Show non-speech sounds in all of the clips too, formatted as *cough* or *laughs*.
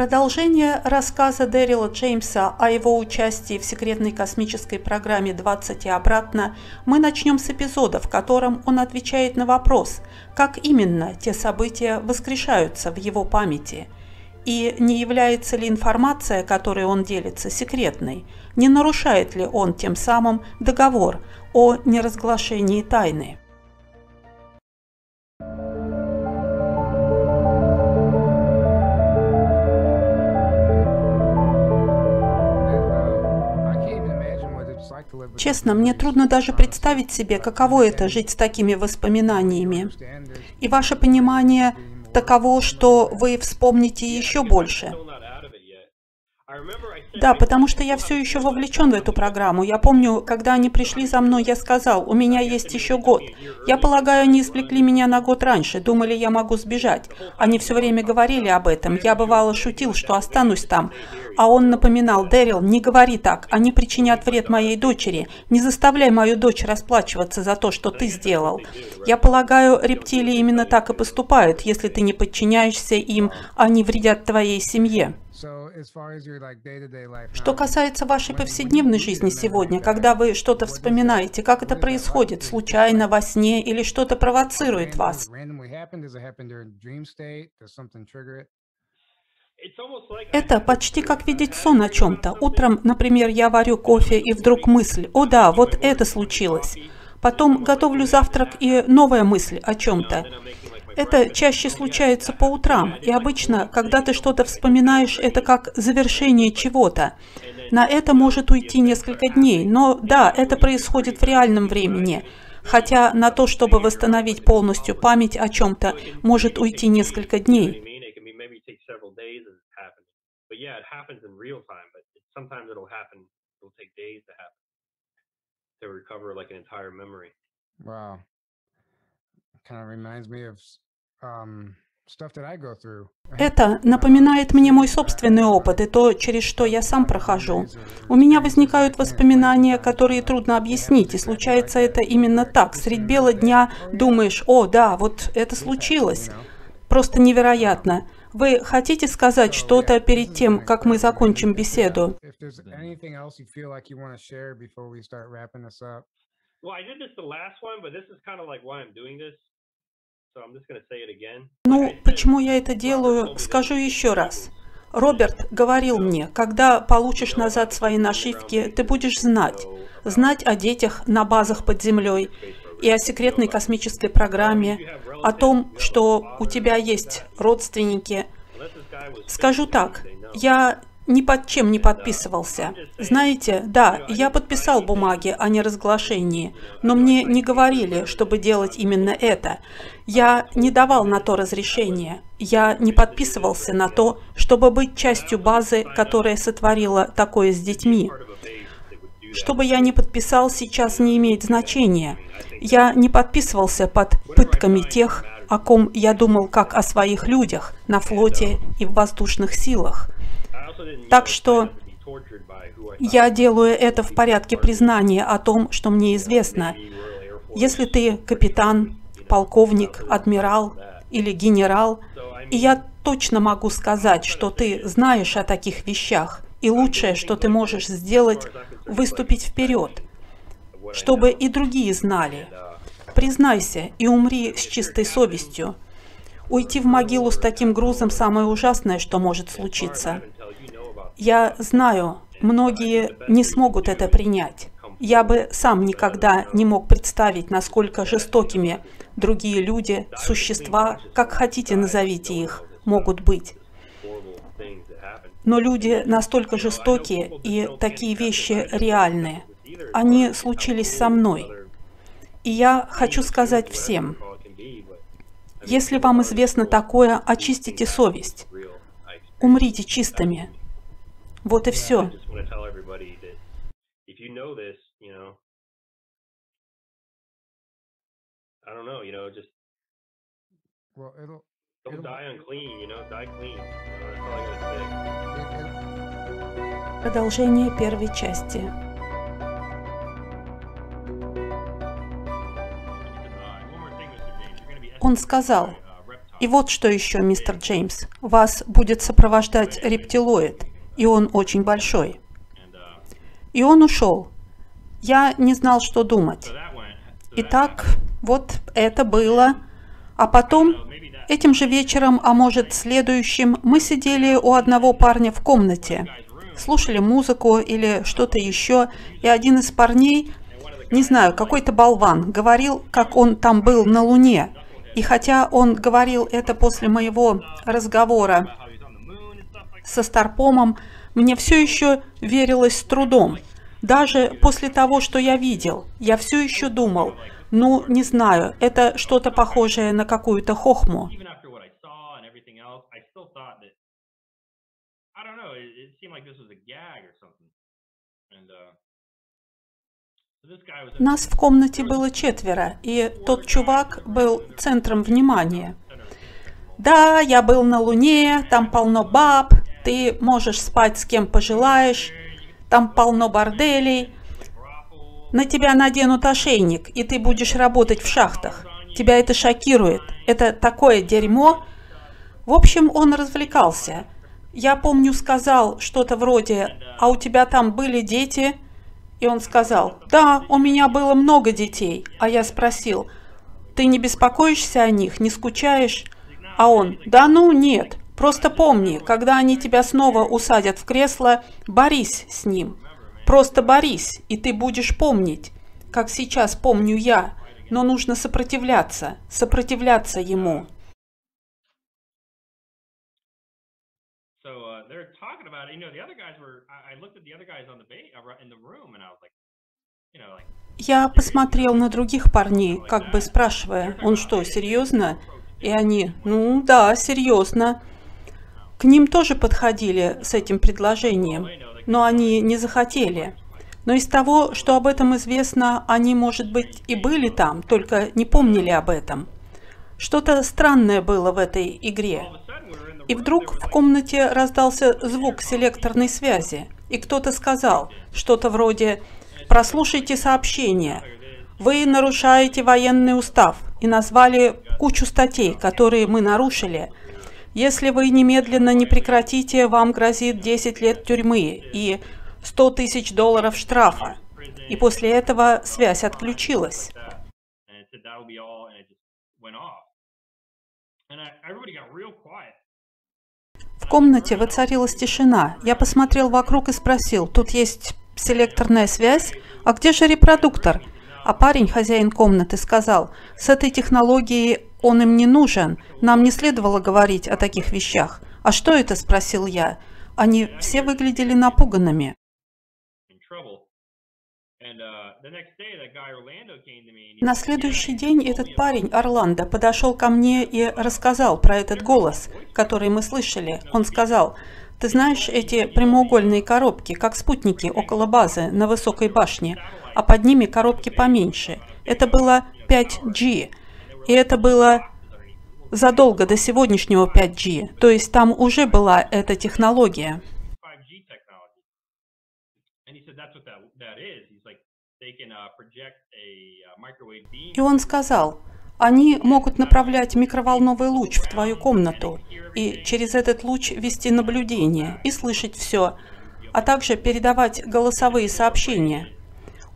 Продолжение рассказа Дэрила Джеймса о его участии в секретной космической программе «20 и обратно» мы начнем с эпизода, в котором он отвечает на вопрос, как именно те события воскрешаются в его памяти, и не является ли информация, которой он делится, секретной, не нарушает ли он тем самым договор о неразглашении тайны. Честно, мне трудно даже представить себе, каково это жить с такими воспоминаниями. И ваше понимание таково, что вы вспомните еще больше. Да, потому что я все еще вовлечен в эту программу. Я помню, когда они пришли за мной, я сказал, у меня есть еще год. Я полагаю, они извлекли меня на год раньше, думали, я могу сбежать. Они все время говорили об этом. Я бывало шутил, что останусь там. А он напоминал, Дэрил, не говори так, они причинят вред моей дочери. Не заставляй мою дочь расплачиваться за то, что ты сделал. Я полагаю, рептилии именно так и поступают. Если ты не подчиняешься им, они вредят твоей семье. Что касается вашей повседневной жизни сегодня, когда вы что-то вспоминаете, как это происходит, случайно, во сне или что-то провоцирует вас? Это почти как видеть сон о чем-то. Утром, например, я варю кофе, и вдруг мысль, о да, вот это случилось. Потом готовлю завтрак, и новая мысль о чем-то. Это чаще случается по утрам, и обычно, когда ты что-то вспоминаешь, это как завершение чего-то. На это может уйти несколько дней, но да, это происходит в реальном времени. Хотя на то, чтобы восстановить полностью память о чем-то, может уйти несколько дней. Wow. Kind of reminds me of это напоминает мне мой собственный опыт и то, через что я сам прохожу. У меня возникают воспоминания, которые трудно объяснить, и случается это именно так. Средь бела дня думаешь, о, да, вот это случилось. Просто невероятно. Вы хотите сказать что-то перед тем, как мы закончим беседу? Well, I did this the last one, but this is kind of like why I'm doing this. Ну, почему я это делаю, скажу еще раз. Роберт говорил мне, когда получишь назад свои нашивки, ты будешь знать. Знать о детях на базах под землей и о секретной космической программе, о том, что у тебя есть родственники. Скажу так, я ни под чем не подписывался. Знаете, да, я подписал бумаги о неразглашении, но мне не говорили, чтобы делать именно это. Я не давал на то разрешения. Я не подписывался на то, чтобы быть частью базы, которая сотворила такое с детьми. Что бы я ни подписал, сейчас не имеет значения. Я не подписывался под пытками тех, о ком я думал как о своих людях на флоте и в воздушных силах. Так что я делаю это в порядке признания о том, что мне известно. Если ты капитан, полковник, адмирал или генерал, и я точно могу сказать, что ты знаешь о таких вещах, и лучшее, что ты можешь сделать, выступить вперед, чтобы и другие знали. Признайся и умри с чистой совестью. Уйти в могилу с таким грузом – самое ужасное, что может случиться. Я знаю, многие не смогут это принять. Я бы сам никогда не мог представить, насколько жестокими другие люди, существа, как хотите назовите их, могут быть. Но люди настолько жестокие, и такие вещи реальные. Они случились со мной. И я хочу сказать всем, если вам известно такое, очистите совесть. Умрите чистыми. Вот и все. I don't know, you know, just well, it'll, don't it'll, die unclean, you know, die clean. You know, that's all I gotta say. Продолжение первой части. Он сказал, И вот что еще, мистер Джеймс. Вас будет сопровождать рептилоид, и он очень большой. И он ушел. Я не знал, что думать. Итак, вот это было. А потом, этим же вечером, а может следующим, мы сидели у одного парня в комнате, слушали музыку или что-то еще, и один из парней, не знаю, какой-то болван, говорил, как он там был на Луне. И хотя он говорил это после моего разговора со Старпомом, мне все еще верилось с трудом. Даже после того, что я видел, я все еще думал, ну, не знаю, это что-то похожее на какую-то хохму. Нас в комнате было четверо, и тот чувак был центром внимания. Да, я был на Луне, там полно баб, ты можешь спать с кем пожелаешь, там полно борделей. На тебя наденут ошейник, и ты будешь работать в шахтах. Тебя это шокирует. Это такое дерьмо. В общем, он развлекался. Я помню, сказал что-то вроде «А у тебя там были дети?» И он сказал «Да, у меня было много детей». А я спросил «Ты не беспокоишься о них, не скучаешь?» А он «Да ну, нет, Просто помни, когда они тебя снова усадят в кресло, борись с ним. Просто борись, и ты будешь помнить, как сейчас помню я, но нужно сопротивляться, сопротивляться ему. Я посмотрел на других парней, как бы спрашивая, он что, серьезно? И они, ну да, серьезно. К ним тоже подходили с этим предложением, но они не захотели. Но из того, что об этом известно, они, может быть, и были там, только не помнили об этом. Что-то странное было в этой игре. И вдруг в комнате раздался звук селекторной связи, и кто-то сказал что-то вроде «Прослушайте сообщение, вы нарушаете военный устав» и назвали кучу статей, которые мы нарушили – если вы немедленно не прекратите, вам грозит 10 лет тюрьмы и 100 тысяч долларов штрафа. И после этого связь отключилась. В комнате воцарилась тишина. Я посмотрел вокруг и спросил, тут есть селекторная связь? А где же репродуктор? А парень, хозяин комнаты, сказал, с этой технологией он им не нужен. Нам не следовало говорить о таких вещах. А что это? Спросил я. Они все выглядели напуганными. На следующий день этот парень, Орландо, подошел ко мне и рассказал про этот голос, который мы слышали. Он сказал, ты знаешь эти прямоугольные коробки, как спутники около базы на высокой башне, а под ними коробки поменьше. Это было 5G. И это было задолго до сегодняшнего 5G, то есть там уже была эта технология. И он сказал, они могут направлять микроволновый луч в твою комнату и через этот луч вести наблюдение и слышать все, а также передавать голосовые сообщения.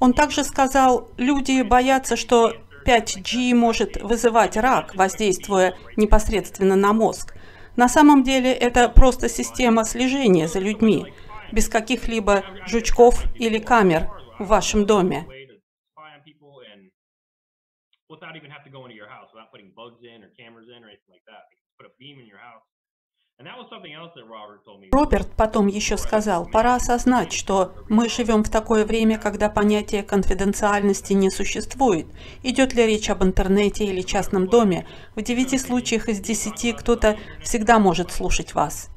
Он также сказал, люди боятся, что 5G может вызывать рак, воздействуя непосредственно на мозг. На самом деле это просто система слежения за людьми, без каких-либо жучков или камер в вашем доме. Роберт потом еще сказал, пора осознать, что мы живем в такое время, когда понятие конфиденциальности не существует. Идет ли речь об интернете или частном доме, в девяти случаях из десяти кто-то всегда может слушать вас.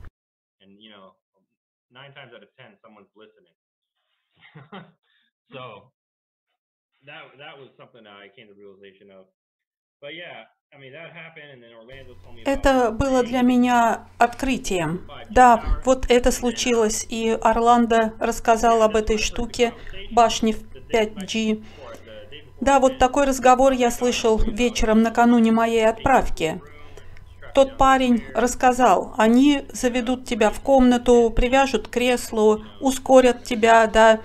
*laughs* Это было для меня открытием. Да, вот это случилось, и Орландо рассказал об этой штуке, башне в 5G. Да, вот такой разговор я слышал вечером накануне моей отправки. тот парень рассказал, они заведут тебя в комнату, привяжут к креслу, ускорят тебя до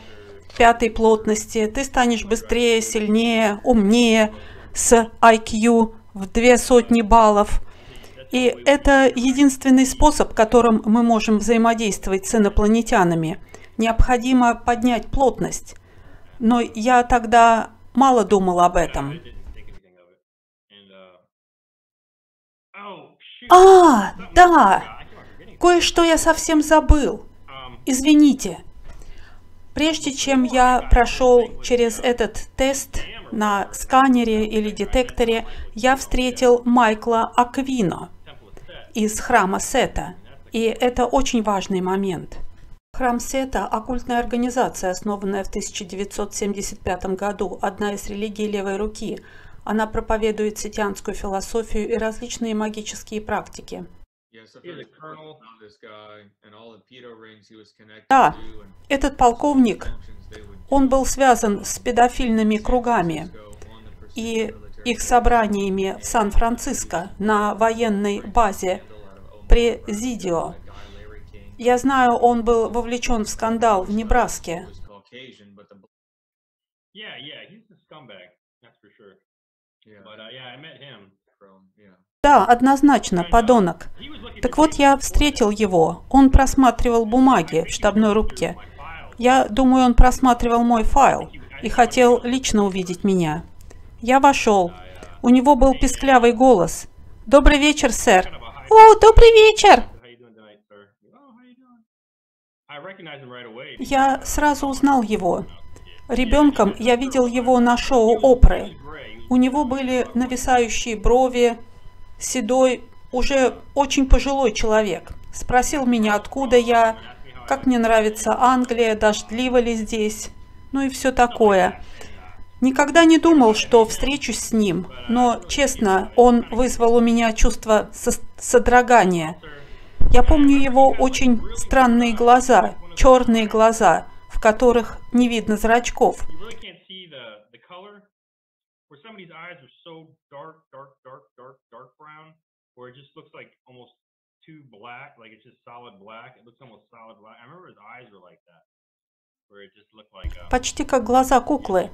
пятой плотности, ты станешь быстрее, сильнее, умнее, с IQ в две сотни баллов. И это единственный способ, которым мы можем взаимодействовать с инопланетянами. Необходимо поднять плотность. Но я тогда мало думал об этом. А, да, кое-что я совсем забыл. Извините. Прежде чем я прошел через этот тест на сканере или детекторе, я встретил Майкла Аквино из храма Сета. И это очень важный момент. Храм Сета – оккультная организация, основанная в 1975 году, одна из религий левой руки – она проповедует ситянскую философию и различные магические практики. Да, этот полковник, он был связан с педофильными кругами и их собраниями в Сан-Франциско на военной базе Президио. Я знаю, он был вовлечен в скандал в Небраске. Да, однозначно, подонок. Так вот, я встретил его. Он просматривал бумаги в штабной рубке. Я думаю, он просматривал мой файл и хотел лично увидеть меня. Я вошел. У него был писклявый голос. «Добрый вечер, сэр!» «О, добрый вечер!» Я сразу узнал его. Ребенком я видел его на шоу Опры. У него были нависающие брови, седой, уже очень пожилой человек. Спросил меня, откуда я, как мне нравится Англия, дождливо ли здесь, ну и все такое. Никогда не думал, что встречусь с ним, но, честно, он вызвал у меня чувство содрогания. Я помню его очень странные глаза, черные глаза, в которых не видно зрачков where it just looks like almost too black, like it's just solid black. It looks almost solid black. I remember his eyes were like that, where it just looked like. Uh, Почти как глаза куклы.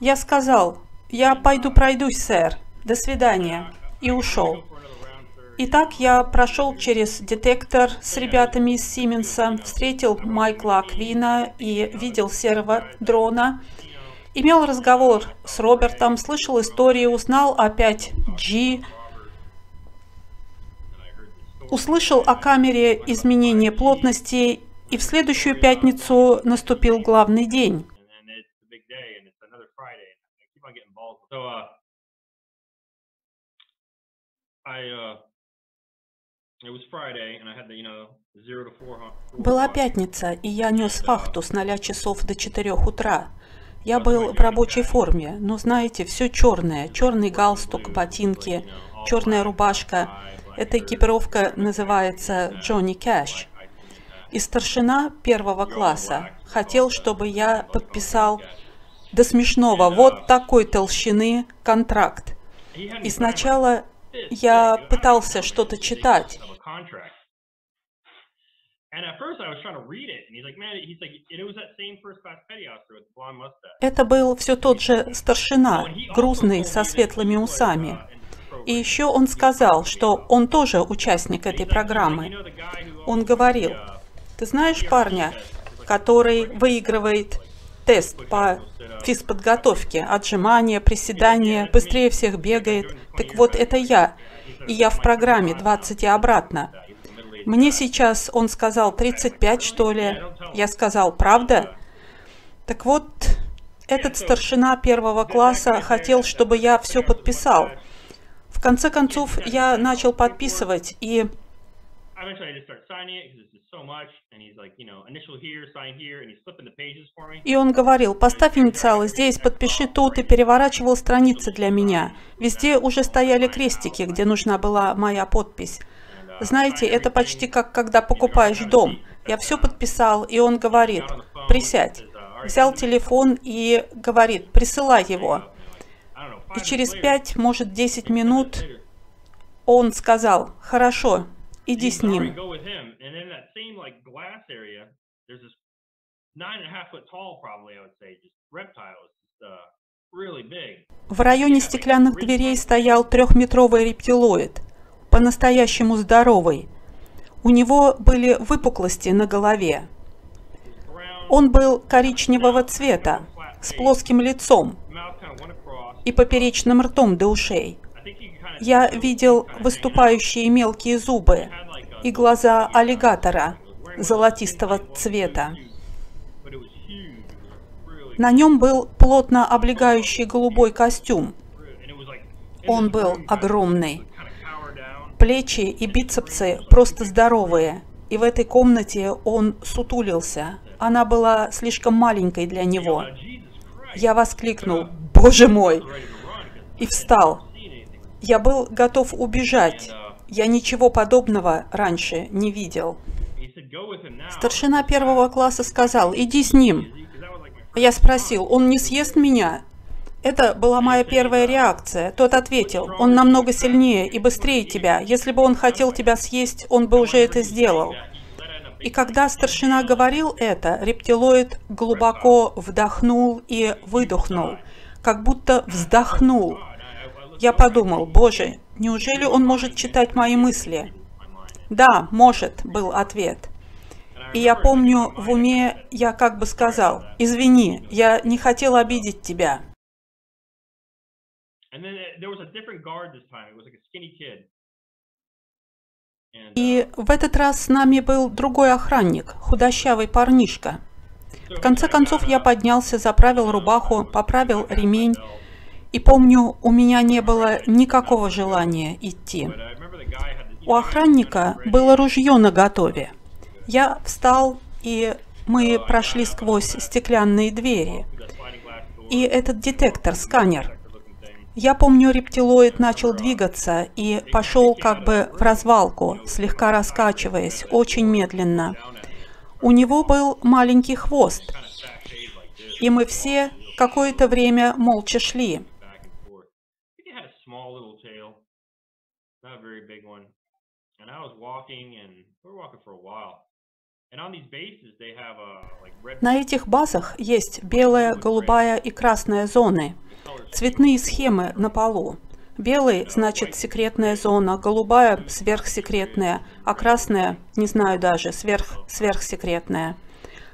Я сказал, я пойду пройдусь, сэр. До свидания. И ушел. Итак, я прошел через детектор с ребятами из Сименса, встретил Майкла Аквина и видел серого дрона, Имел разговор с Робертом, слышал истории, узнал опять G, услышал о камере изменения плотности, и в следующую пятницу наступил главный день. Была пятница, и я нес вахту с 0 часов до 4 утра. Я был в рабочей форме, но знаете, все черное. Черный галстук, ботинки, черная рубашка. Эта экипировка называется Джонни Кэш. И старшина первого класса хотел, чтобы я подписал до смешного вот такой толщины контракт. И сначала я пытался что-то читать. Это был все тот же старшина, грузный, со светлыми усами. И еще он сказал, что он тоже участник этой программы. Он говорил, ты знаешь парня, который выигрывает тест по физподготовке, отжимания, приседания, быстрее всех бегает. Так вот, это я. И я в программе 20 и обратно. Мне сейчас, он сказал, 35, что ли. Я сказал, правда? Так вот, этот старшина первого класса хотел, чтобы я все подписал. В конце концов, я начал подписывать, и... И он говорил, поставь инициалы здесь, подпиши тут, и переворачивал страницы для меня. Везде уже стояли крестики, где нужна была моя подпись. Знаете, это почти как когда покупаешь дом. Я все подписал, и он говорит, присядь. Взял телефон и говорит, присылай его. И через 5, может 10 минут Он сказал, хорошо, иди с ним. В районе стеклянных дверей стоял трехметровый рептилоид, по-настоящему здоровый. У него были выпуклости на голове. Он был коричневого цвета, с плоским лицом mouth kind of went across. И поперечным ртом до ушей. Я видел выступающие мелкие зубы и глаза аллигатора золотистого цвета. На нем был плотно облегающий голубой костюм. Он был огромный. Плечи и бицепсы просто здоровые. И в этой комнате он сутулился. Она была слишком маленькой для него. Я воскликнул «Боже мой!» И встал. Я был готов убежать. Я ничего подобного раньше не видел. Старшина первого класса сказал «Иди с ним». Я спросил «Он не съест меня?» Это была моя первая реакция. Тот ответил, он намного сильнее и быстрее тебя. Если бы он хотел тебя съесть, он бы уже это сделал. И когда старшина говорил это, рептилоид глубоко вдохнул и выдохнул, как будто вздохнул. Я подумал, боже, неужели он может читать мои мысли? Да, может, был ответ. И я помню, в уме я как бы сказал, извини, я не хотел обидеть тебя. И в этот раз с нами был другой охранник, худощавый парнишка. В конце концов я поднялся, заправил рубаху, поправил ремень, и помню, у меня не было никакого желания идти. У охранника было ружье наготове. Я встал, и мы прошли сквозь стеклянные двери. И этот детектор, сканер. Я помню, рептилоид начал двигаться и пошел как бы в развалку, слегка раскачиваясь, очень медленно. У него был маленький хвост, и мы все какое-то время молча шли. На этих базах есть белая, голубая и красная зоны, цветные схемы на полу. Белый значит секретная зона, голубая сверхсекретная, а красная, не знаю даже, сверх сверхсекретная.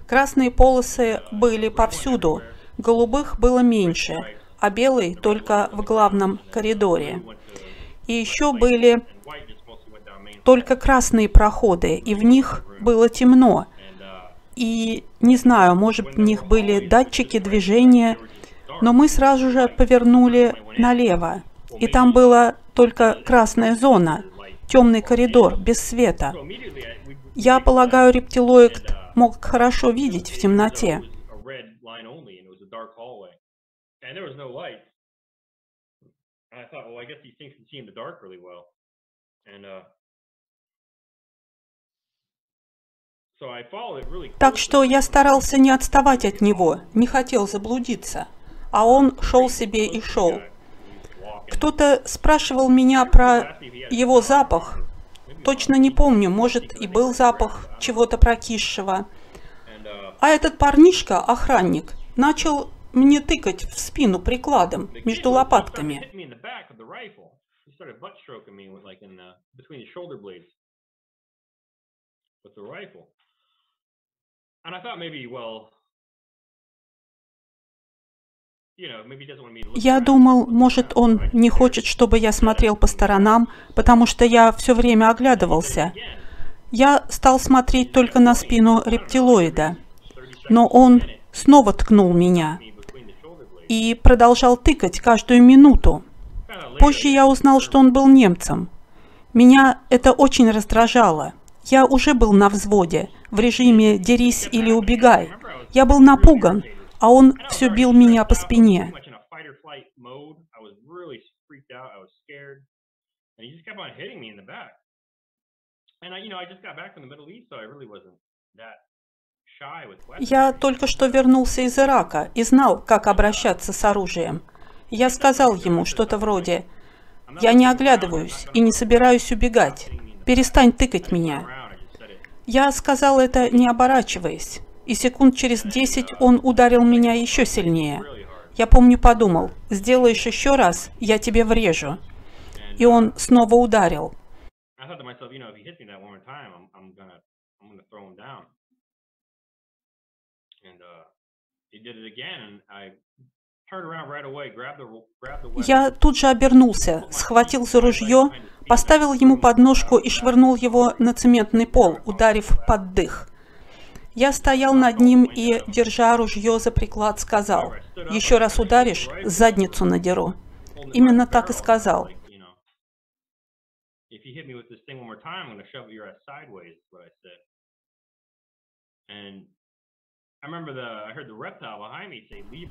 Красные полосы были повсюду, голубых было меньше, а белый только в главном коридоре. И еще были только красные проходы, и в них было темно. И не знаю, может, в них были датчики движения, но мы сразу же повернули налево. И там была только красная зона, темный коридор, без света. Я полагаю, рептилоид мог хорошо видеть в темноте. Так что я старался не отставать от него, не хотел заблудиться. А он шел себе и шел. Кто-то спрашивал меня про его запах. Точно не помню, может и был запах чего-то прокисшего. А этот парнишка, охранник, начал мне тыкать в спину прикладом между лопатками. And I thought maybe, well, Я думал, может, он не хочет, чтобы я смотрел по сторонам, потому что я все время оглядывался. Я стал смотреть только на спину рептилоида, но он снова ткнул меня и продолжал тыкать каждую минуту. Позже я узнал, что он был немцем. Меня это очень раздражало. Я уже был на взводе, в режиме «дерись или убегай». Я был напуган, а он все бил меня по спине. Я только что вернулся из Ирака и знал, как обращаться с оружием. Я сказал ему что-то вроде Я не оглядываюсь и не собираюсь убегать. Перестань тыкать меня. Я сказал это, не оборачиваясь, и секунд через десять он ударил меня еще сильнее. Я помню, подумал, сделаешь еще раз, я тебе врежу. И он снова ударил. Я тут же обернулся, схватил за ружье, поставил ему подножку и швырнул его на цементный пол, ударив под дых. Я стоял над ним и, держа ружье за приклад, сказал, «Еще раз ударишь, задницу надеру». Именно так и сказал.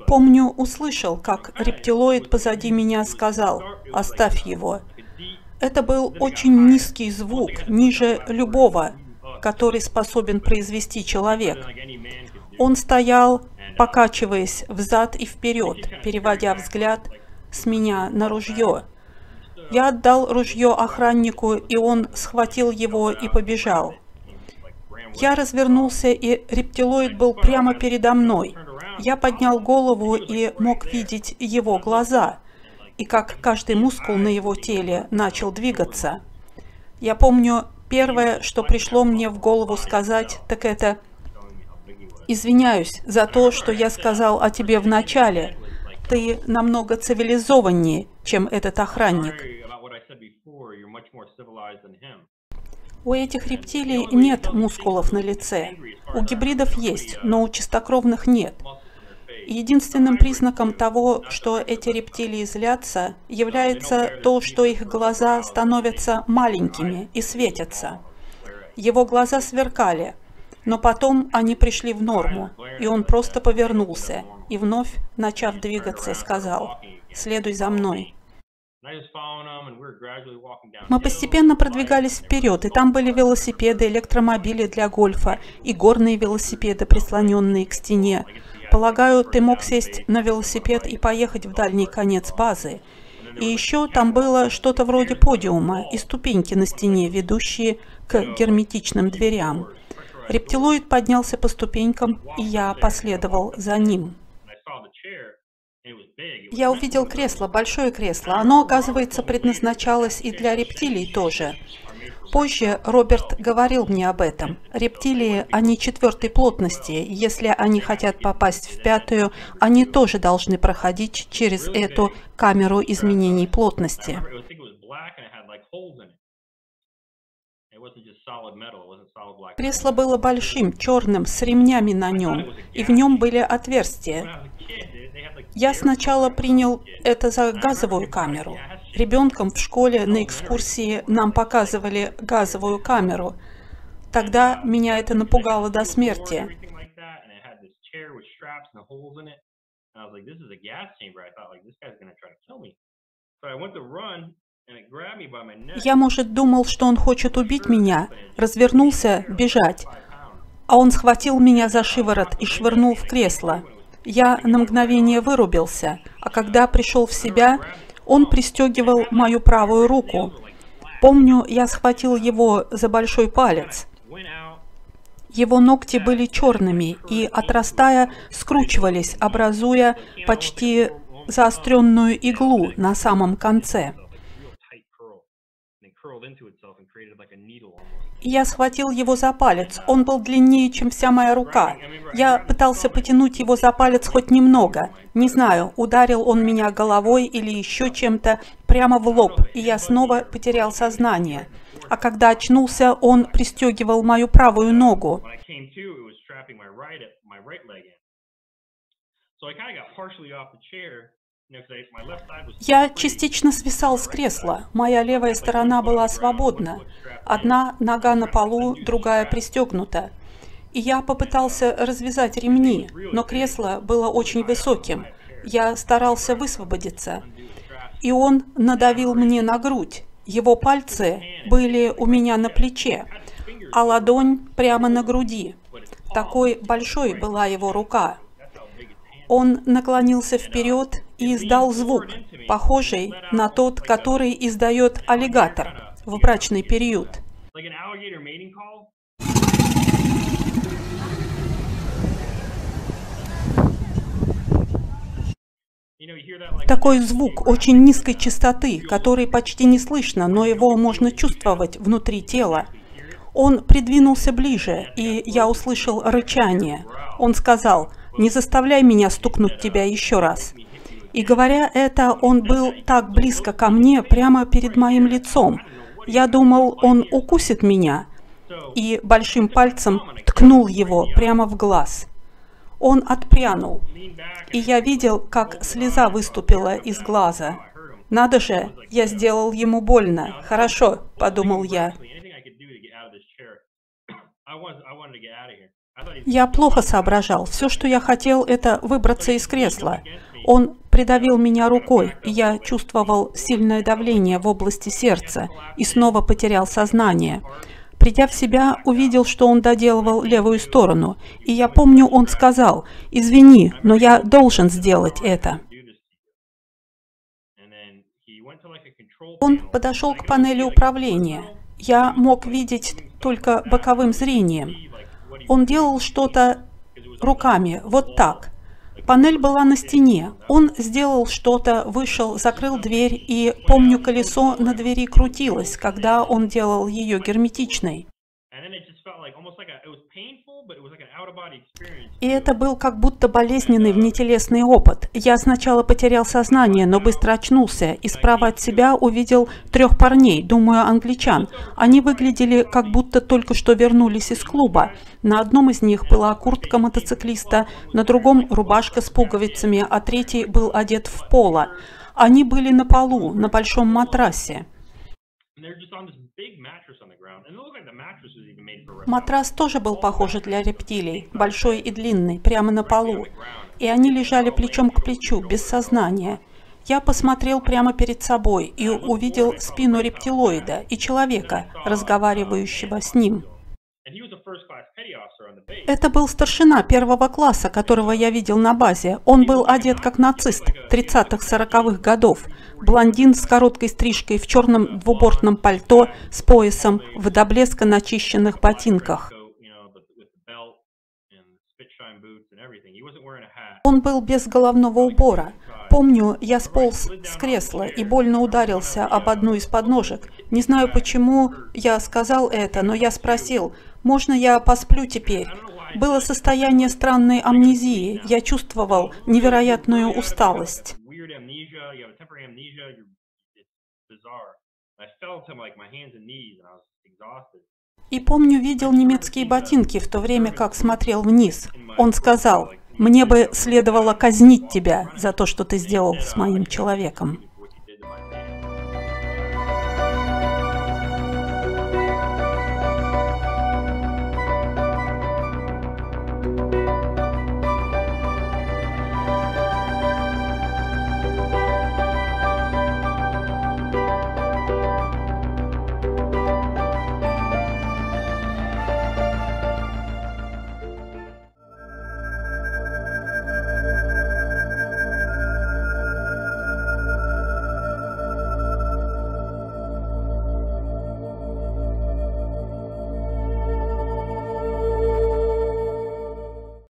Помню, услышал, как рептилоид позади меня сказал, «Оставь его». Это был очень низкий звук, ниже любого, который способен произвести человек. Он стоял, покачиваясь взад и вперед, переводя взгляд с меня на ружье. Я отдал ружье охраннику, и он схватил его и побежал. Я развернулся, и рептилоид был прямо передо мной. Я поднял голову и мог видеть его глаза, и как каждый мускул на его теле начал двигаться. Я помню, первое, что пришло мне в голову сказать, так это «Извиняюсь за то, что я сказал о тебе в начале. Ты намного цивилизованнее, чем этот охранник». У этих рептилий нет мускулов на лице. У гибридов есть, но у чистокровных нет. Единственным признаком того, что эти рептилии злятся, является то, что их глаза становятся маленькими и светятся. Его глаза сверкали, но потом они пришли в норму, и он просто повернулся и вновь, начав двигаться, сказал «Следуй за мной». Мы постепенно продвигались вперед, и там были велосипеды, электромобили для гольфа и горные велосипеды, прислоненные к стене. Полагаю, ты мог сесть на велосипед и поехать в дальний конец базы. И еще там было что-то вроде подиума и ступеньки на стене, ведущие к герметичным дверям. Рептилоид поднялся по ступенькам, и я последовал за ним. Я увидел кресло, большое кресло. Оно, оказывается, предназначалось и для рептилий тоже. Позже Роберт говорил мне об этом. Рептилии, они четвертой плотности. Если они хотят попасть в пятую, они тоже должны проходить через эту камеру изменений плотности. Кресло было большим, черным, с ремнями на нем, и в нем были отверстия. Я сначала принял это за газовую камеру. Ребенком в школе на экскурсии нам показывали газовую камеру. Тогда меня это напугало до смерти. Я, может, думал, что он хочет убить меня, развернулся бежать, а он схватил меня за шиворот и швырнул в кресло. Я на мгновение вырубился, а когда пришел в себя, он пристегивал мою правую руку. Помню, я схватил его за большой палец. Его ногти были черными и, отрастая, скручивались, образуя почти заостренную иглу на самом конце. Я схватил его за палец. Он был длиннее, чем вся моя рука. Я пытался потянуть его за палец хоть немного. Не знаю, ударил он меня головой или еще чем-то прямо в лоб, и я снова потерял сознание. А когда очнулся, он пристегивал мою правую ногу. Я частично свисал с кресла. Моя левая сторона была свободна. Одна нога на полу, другая пристегнута. И я попытался развязать ремни, но кресло было очень высоким. Я старался высвободиться. И он надавил мне на грудь. Его пальцы были у меня на плече, а ладонь прямо на груди. Такой большой была его рука. Он наклонился вперед, и издал звук, похожий на тот, который издает аллигатор в брачный период. Такой звук очень низкой частоты, который почти не слышно, но его можно чувствовать внутри тела. Он придвинулся ближе, и я услышал рычание. Он сказал, «Не заставляй меня стукнуть тебя еще раз». И говоря это, он был так близко ко мне, прямо перед моим лицом. Я думал, он укусит меня, и большим пальцем ткнул его прямо в глаз. Он отпрянул, и я видел, как слеза выступила из глаза. Надо же, я сделал ему больно. Хорошо, подумал я. Я плохо соображал. Все, что я хотел, это выбраться из кресла. Он придавил меня рукой, и я чувствовал сильное давление в области сердца и снова потерял сознание. Придя в себя, увидел, что он доделывал левую сторону, и я помню, он сказал, «Извини, но я должен сделать это». Он подошел к панели управления. Я мог видеть только боковым зрением. Он делал что-то руками, вот так. Панель была на стене. Он сделал что-то, вышел, закрыл дверь, и, помню, колесо на двери крутилось, когда он делал ее герметичной. И это был как будто болезненный внетелесный опыт. Я сначала потерял сознание, но быстро очнулся, и справа от себя увидел трех парней, думаю, англичан. Они выглядели, как будто только что вернулись из клуба. На одном из них была куртка мотоциклиста, на другом рубашка с пуговицами, а третий был одет в поло. Они были на полу, на большом матрасе. And they're just on this big mattress Матрас тоже был похож для рептилий, большой и длинный, прямо на полу. И они лежали плечом к плечу, без сознания. Я посмотрел прямо перед собой и увидел спину рептилоида и человека, разговаривающего с ним. Это был старшина первого класса, которого я видел на базе. Он был одет как нацист 30-40-х годов. Блондин с короткой стрижкой в черном двубортном пальто с поясом в до блеска начищенных ботинках. Он был без головного убора. Помню, я сполз с кресла и больно ударился об одну из подножек. Не знаю, почему я сказал это, но я спросил, можно я посплю теперь? Было состояние странной амнезии. Я чувствовал невероятную усталость. Weird amnesia. You have a temporary amnesia. You're, it's bizarre. I felt him like my hands and knees, and I was exhausted. И помню, видел немецкие ботинки в то время, как смотрел вниз. Он сказал, мне бы следовало казнить тебя за то, что ты сделал с моим человеком.